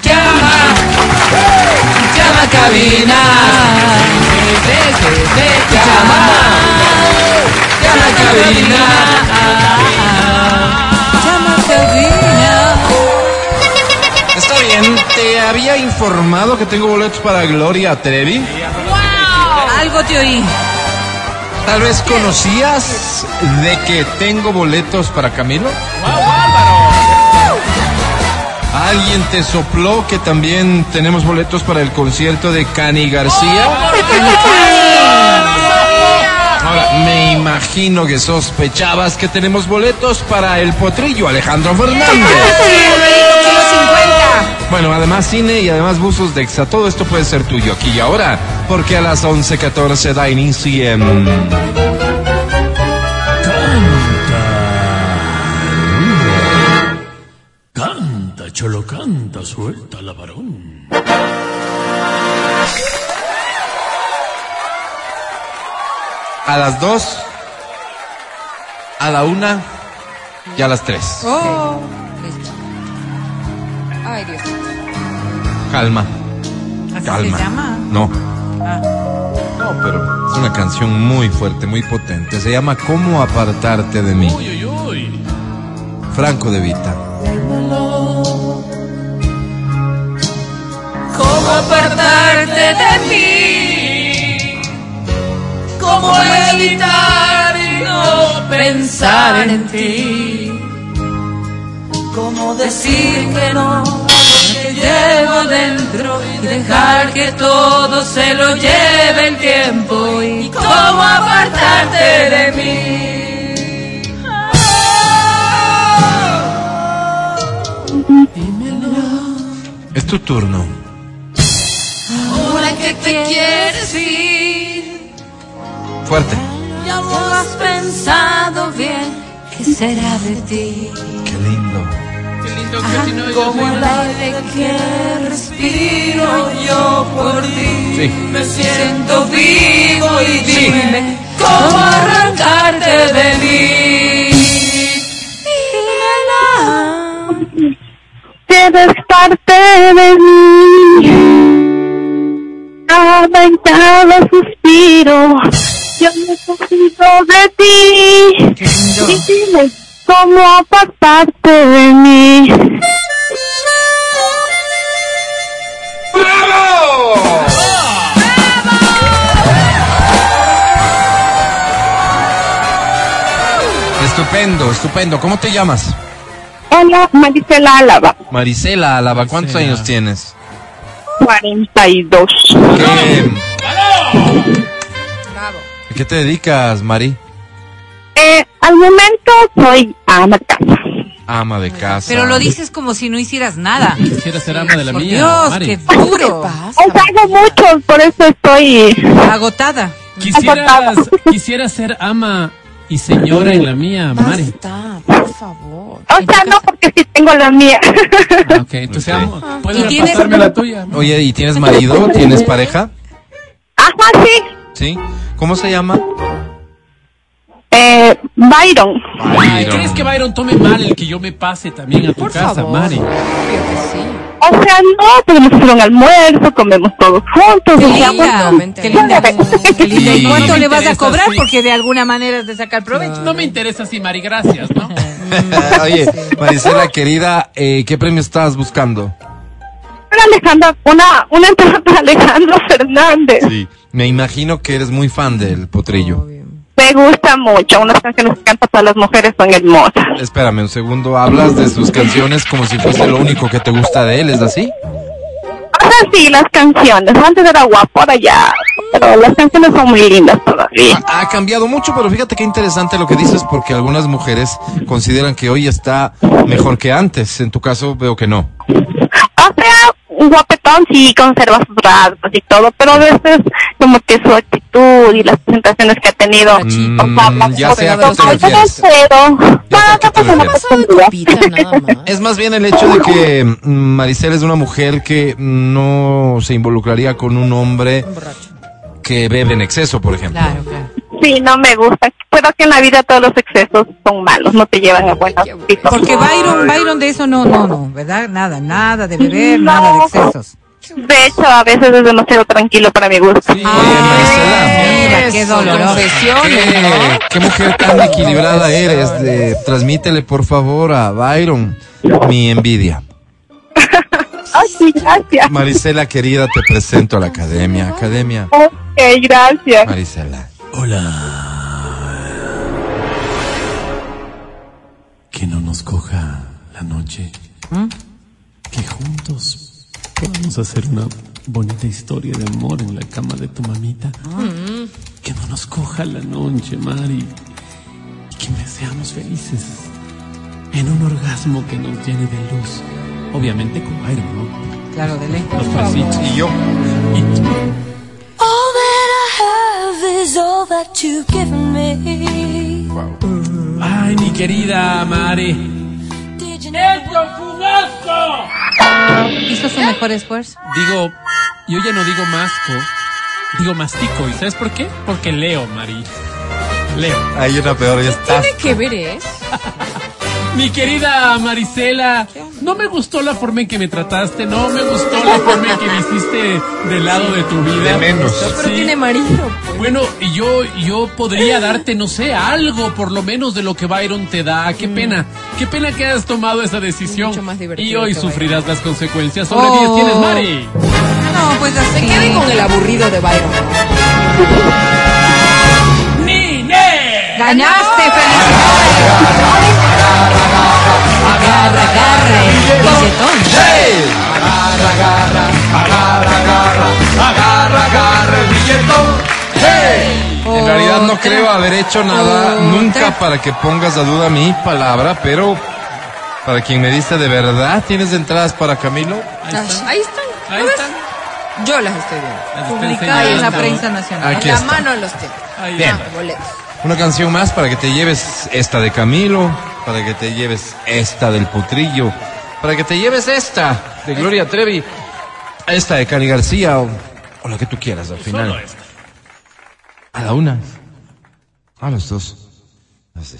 Llama, llama cabina. Llama, llama cabina. Llama cabina. Está bien, te había informado que tengo boletos para Gloria Trevi. Algo te oí. Tal vez conocías de que tengo boletos para Camilo. ¿Alguien te sopló que también tenemos boletos para el concierto de Cani García? Ahora, me imagino que sospechabas que tenemos boletos para el potrillo Alejandro Fernández. Bueno, además cine y además buzos de Exa. Todo esto puede ser tuyo aquí y ahora, porque a las 11.14 da inicio en... Cholo, canta, suelta la varón. A las 2, a la 1 y a las 3. Oh. Listo. Ay, Dios. Calma, ¿Así calma. se llama? No, Ah. no, pero es una canción muy fuerte, muy potente. Se llama ¿Cómo apartarte de mí? Uy, uy, uy. Franco de Vita. ¿Cómo apartarte de mí? ¿Cómo evitar no pensar en ti? ¿Cómo decir que no que llevo dentro y dejar que todo se lo lleve el tiempo? ¿Y cómo apartarte de mí? Es tu turno. Fuerte. Ya lo has pensado bien, ¿qué será de ti? Qué lindo. Qué lindo Ah, que si no yo como el aire que respiro yo por ti. Sí. Me siento vivo y dime cómo arrancarte de mí. Dímela. Eres parte de mí. Cada suspiro, yo necesito de ti. Qué lindo. Y dime cómo apartarte de mí. ¡Bravo! Estupendo, estupendo. ¿Cómo te llamas? Hola, Marisela Álava, Marisela Álava. ¿Cuántos Marisela. años tienes? 42. ¿Qué, Bravo. ¿A qué te dedicas, Mari? Eh, al momento soy ama de casa. Ama de casa. Pero lo dices como si no hicieras nada. Quisiera ser ama de la Por mía, Dios, Mari. qué duro. O sea, hago mucho, por eso estoy... Agotada. Quisieras, quisiera ser ama y señora en la mía, Mari. Basta, por favor. O sea, no, porque sí tengo la mía. Ah, ok, entonces Ok. amo. puedes ¿Y tienes- pasarme la tuya. Oye, ¿y tienes marido? ¿Tienes pareja? Ajá, sí. ¿Sí? ¿Cómo se llama? Eh, Byron. Ay, ¿Crees que Byron tome mal el que yo me pase también a tu Por casa, favor. Mari? O sea, no, podemos hacer un almuerzo, comemos todos juntos. Qué o sea, linda, bueno, qué linda, qué linda. ¿Y Sí. cuánto No le vas a cobrar? Porque de alguna manera es de sacar provecho. No me interesa así, Mari, gracias, ¿no? Oye, Marisela, querida, eh, ¿qué premio estabas buscando? para Alejandro, una, una entrada para Alejandro Fernández. Sí. Me imagino que eres muy fan del potrillo. Me gusta mucho, unas canciones que cantan todas las mujeres son hermosas. Espérame un segundo, hablas de sus canciones como si fuese lo único que te gusta de él, ¿es así? Ahora sí, las canciones, antes era guapo, ahora ya, pero las canciones son muy lindas todavía. Ha, ha cambiado mucho, pero fíjate qué interesante lo que dices, porque algunas mujeres consideran que hoy está mejor que antes. En tu caso, veo que no. O sea, guapetón sí conserva sus rasgos y todo, pero a veces como que su actitud y las presentaciones que ha tenido. Mm, o sea, ya. Es más bien el hecho de que mm, Maricela es una mujer que no se involucraría con un hombre que bebe en exceso, por ejemplo. Claro, claro. Sí, no me gusta. Creo que en la vida todos los excesos son malos, no te llevan a buenos sitios. Porque Byron, Byron de eso no, no, no, ¿verdad? Nada, nada de beber, No. nada de excesos. De hecho, a veces es demasiado tranquilo para mi gusto. Oye, Marcela. mira, qué doloroso. ¿Qué, qué mujer tan equilibrada eres. De, transmítele, por favor, a Byron mi envidia. Ay, sí, gracias. Marisela, querida, te presento a la academia. Academia. Ok, gracias. Marisela. Que no nos coja la noche. Que juntos podamos hacer una bonita historia de amor en la cama de tu mamita. Que no nos coja la noche, Mari. Y que me seamos felices. En un orgasmo que nos llene de luz. Obviamente con Byron, ¿no? Claro, de ley. Los falsitos. Y yo. Y tú. Is all that you've given me. Ay, mi querida Mari. Did you know? Hizo su mejor esfuerzo. Digo, yo ya no digo masco, digo mastico. ¿Y sabes por qué? Porque leo, Mari. Leo. Hay una peor, ya estás. Tiene que ver, ¿eh? Mi querida Marisela, no me gustó la forma en que me trataste, no me gustó la forma en que me hiciste del lado de tu vida. De menos. Sí. Pero tiene marido, pues. Bueno, yo, yo podría darte, no sé, algo por lo menos de lo que Byron te da. Qué pena, qué pena que hayas tomado esa decisión. Mucho más divertido y hoy Byron. sufrirás las consecuencias. Sobre Oh. 10 tienes, Mari. No, pues así. Se queden con el aburrido de Byron. ¡Nine! Ganaste, felicidades. Agarra. Billetón. En realidad no creo haber hecho nada nunca para que pongas a duda mi palabra, pero para quien me dice de verdad, ¿tienes entradas para Camilo? Ahí están. Ahí están. ¿no Ahí ves? están. Yo las estoy viendo. Publicadas en la prensa nacional. Aquí en la está. mano los tengo. Bien. Boletos. Una canción más para que te lleves esta de Camilo, para que te lleves esta del Potrillo, para que te lleves esta de Gloria Trevi, esta de Cani García o, o la que tú quieras al final. A la una. A los dos. Así.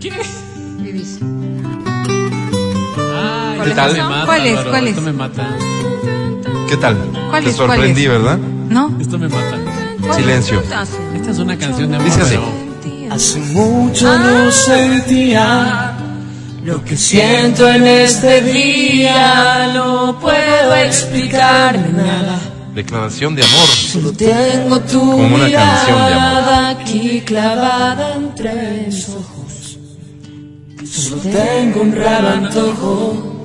¿Qué? ¿Qué dice? Ay, ¿Cuál esto es? me mata, ¿Cuál es? Me mata. ¿Qué tal? ¿Cuál Te es? ¿Cuál sorprendí, es? ¿verdad? ¿No? Esto me mata. Silencio. Esta es una canción de amor. Dice así. pero- Hace mucho no sentía lo que siento en este día. No puedo explicarme nada. Declaración de amor. Solo tengo tu Como una canción de amor. mirada aquí clavada entre mis ojos. Solo tengo un raro antojo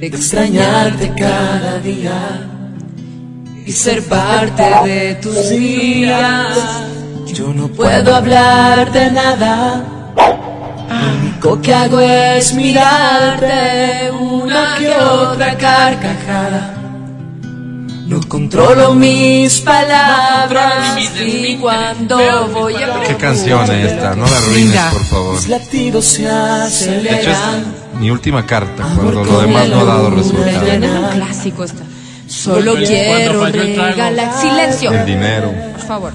de extrañarte cada día y ser parte de tus días. Yo no puedo hablar de nada. Lo único que hago es mirarte una que otra carcajada. No controlo mis palabras y cuando voy a ¿Qué canción es esta? No la arruines, por favor. mis latidos se De hecho, es aceleran. mi última carta, cuando lo demás no ha dado resultado. Es un clásico esta. Solo quiero regalar. Silencio. El dinero. Por favor.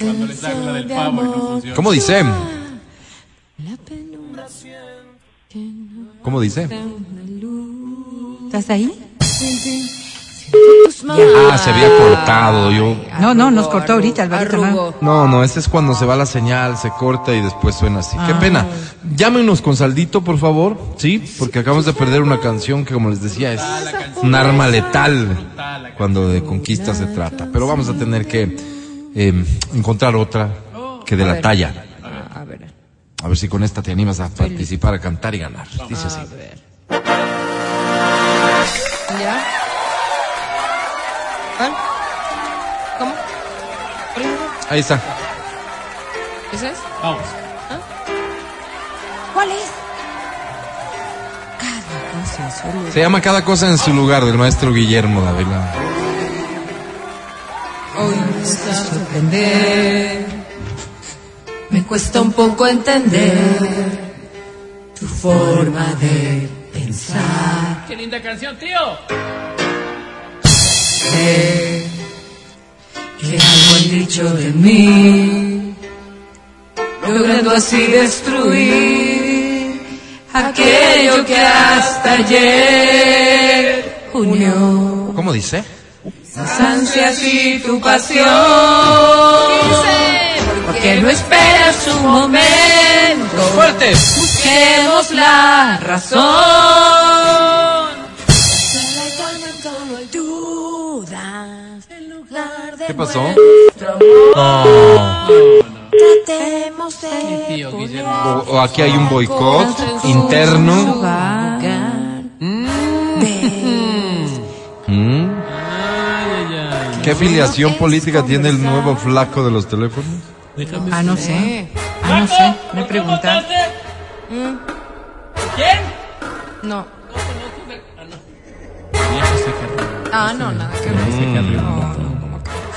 Cuando le ¿Cómo dice? ¿Estás ahí? Ah, se había cortado. Yo. No, no, nos cortó ahorita, Alvarito. ¿no? No, no, ese es cuando se va la señal, se corta y después suena así. Qué pena. Llámenos con saldito, por favor. Sí, porque acabamos de perder una canción que, como les decía, es un arma letal cuando de conquista se trata. Pero vamos a tener que eh, encontrar otra que de la talla. A ver. Si con esta te animas a participar, a cantar y ganar. Dice así. ¿Ya? ¿Cuál? ¿Cómo? Ahí está. ¿Esa es? Vamos. ¿Cuál es? Cada cosa en su lugar. Se llama Cada cosa en su lugar del maestro Guillermo Dávila. Hoy me está sorprender. Me cuesta un poco entender tu forma de pensar. ¡Qué linda canción, tío! Sé que que algo han dicho de mí, logrando así destruir aquello que hasta ayer unió. ¿Cómo dice? Las ansias y tu pasión. Porque no esperas su momento. ¡Fuerte! Busquemos la razón. ¿Qué pasó? Tratemos de. O, o aquí hay un boicot interno. ¿Qué filiación política tiene el nuevo flaco de los teléfonos? Déjame Ah, no sé. Ah, no sé. Me preguntan. No. Viejo se carrió. Ah, no, nada que ver. Carrió.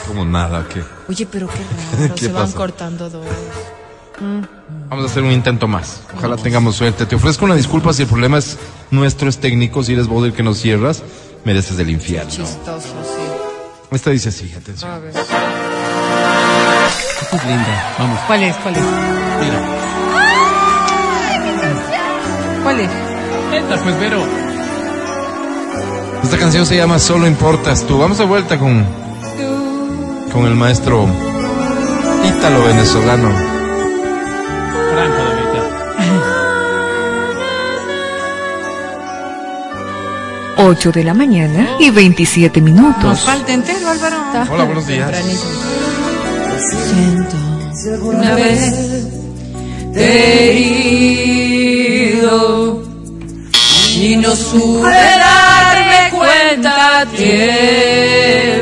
Como nada, ¿qué? Oye, pero qué raro. ¿Qué se van pasó? cortando dos. Vamos a hacer un intento más. Ojalá tengamos suerte. Te ofrezco una disculpa si el problema es nuestro, es técnico. Si eres vos el que nos cierras, mereces el infierno. Chistoso, sí. Esta dice así, atención. A ver. Esta es linda. Vamos. ¿Cuál es? ¿Cuál es? Mira. ¿Cuál es? Entra, pues, Vero. Esta canción se llama Solo importas tú. Vamos de vuelta con, con el maestro ítalo venezolano. 8 de la mañana y 27 Nos minutos. falta entero, Álvaro. Hola, buenos días. Una vez te he herido y no supe darme cuenta a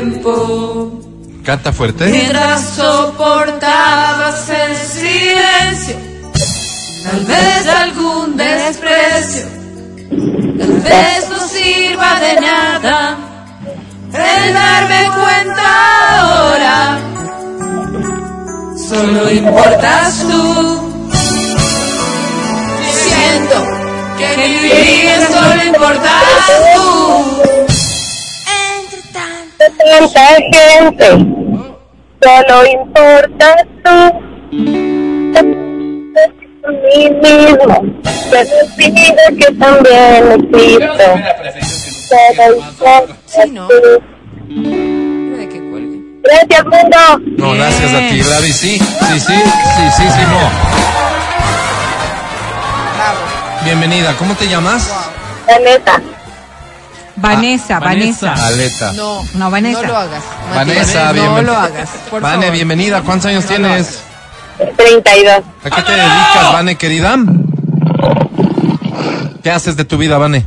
tiempo. Canta fuerte. Mientras soportabas el silencio, tal vez algún desprecio, tal vez de nada el darme cuenta ahora. Solo importas tú. Siento que mi vida solo importas tú. Entre tanto. tanta gente, solo importas tú. A mí mismo, me olvida que también existo. Sí, ¿no? que cuelgue. Gracias, mundo. No, gracias a ti, Gladys. Sí, sí, sí, sí, sí, sí, no. Bienvenida, ¿cómo te llamas? Vanessa, Vanessa, Vanessa. Vanessa. Aleta. No. No, Vanessa. No lo hagas. Vanessa, Matías, No bienvenida. lo hagas. Por Vane, favor. bienvenida. ¿Cuántos años tienes? 32. ¿A qué te dedicas, Vane, querida? ¿Qué haces de tu vida, Vane?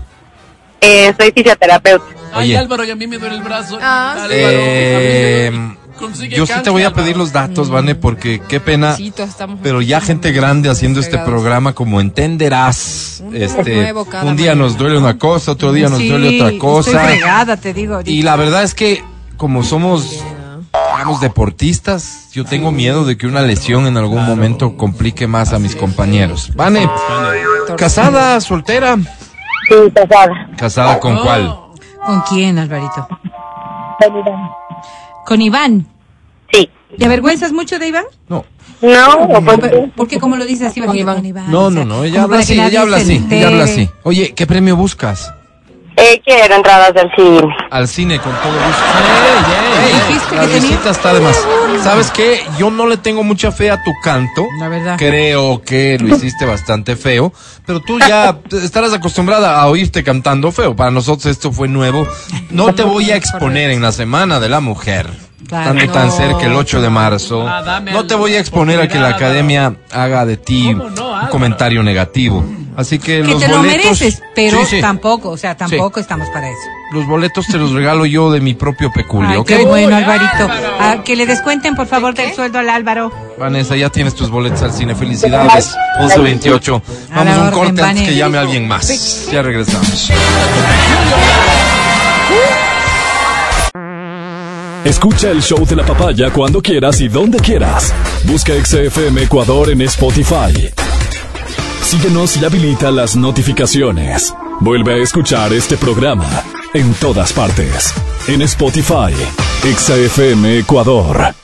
Eh, soy fisioterapeuta. Ay, Oye. Álvaro, y a mí me duele el brazo. Ah, Álvaro, Eh, a mí me- consigue yo sí te cáncer, voy a pedir los datos, Vane, porque qué pena. Sí, todos estamos Pero ya gente grande haciendo este fregados. programa, como entenderás, Un este, nuevo cada un día mañana. nos duele una cosa, otro día nos Sí, duele otra cosa. Estoy fregada, te digo. ahorita. Y la verdad es que como somos, digamos, deportistas, yo tengo miedo de que una lesión en algún momento complique más a mis compañeros. Vane, casada, soltera, Sí, casada. casada con cuál? ¿Con quién, Alvarito? Con Iván. Sí. ¿Te avergüenzas mucho de Iván? No, No, o por qué? ¿Por qué como lo dices así? Iván. Con Iván. no, o sea, no, no, ella habla así, ella habla así, ella habla así. Oye, ¿qué premio buscas? Eh, quiero entradas del cine. Al cine con todo gusto. Ey, Dijiste que la tenías- visita está de más. ¿Sabes qué? Yo no le tengo mucha fe a tu canto. La verdad. Creo que lo hiciste bastante feo, pero tú ya estarás acostumbrada a oírte cantando feo. Para nosotros esto fue nuevo. No te voy a exponer en la Semana de la Mujer. Claro. Estando tan No. cerca el 8 de marzo. Ah, dame No te voy a exponer a que la oportunidad, academia haga de ti ¿Cómo no, un Álvaro? comentario negativo. Así que, Que los te lo boletos. mereces, pero Sí, sí. tampoco, o sea, tampoco estamos para eso. Los boletos te los regalo yo de mi propio peculio, Ay, ¿ok? qué bueno, Alvarito. Ah, que le descuenten, por favor, del sueldo al Álvaro. Vanessa, ya tienes tus boletos al cine. Felicidades. 1128. A Vamos a un orden, corte antes Vane. que llame alguien más. Ya regresamos. Escucha el show de la papaya cuando quieras y donde quieras. Busca XFM Ecuador en Spotify. Síguenos y habilita las notificaciones. Vuelve a escuchar este programa en todas partes. en Spotify. Exa FM Ecuador.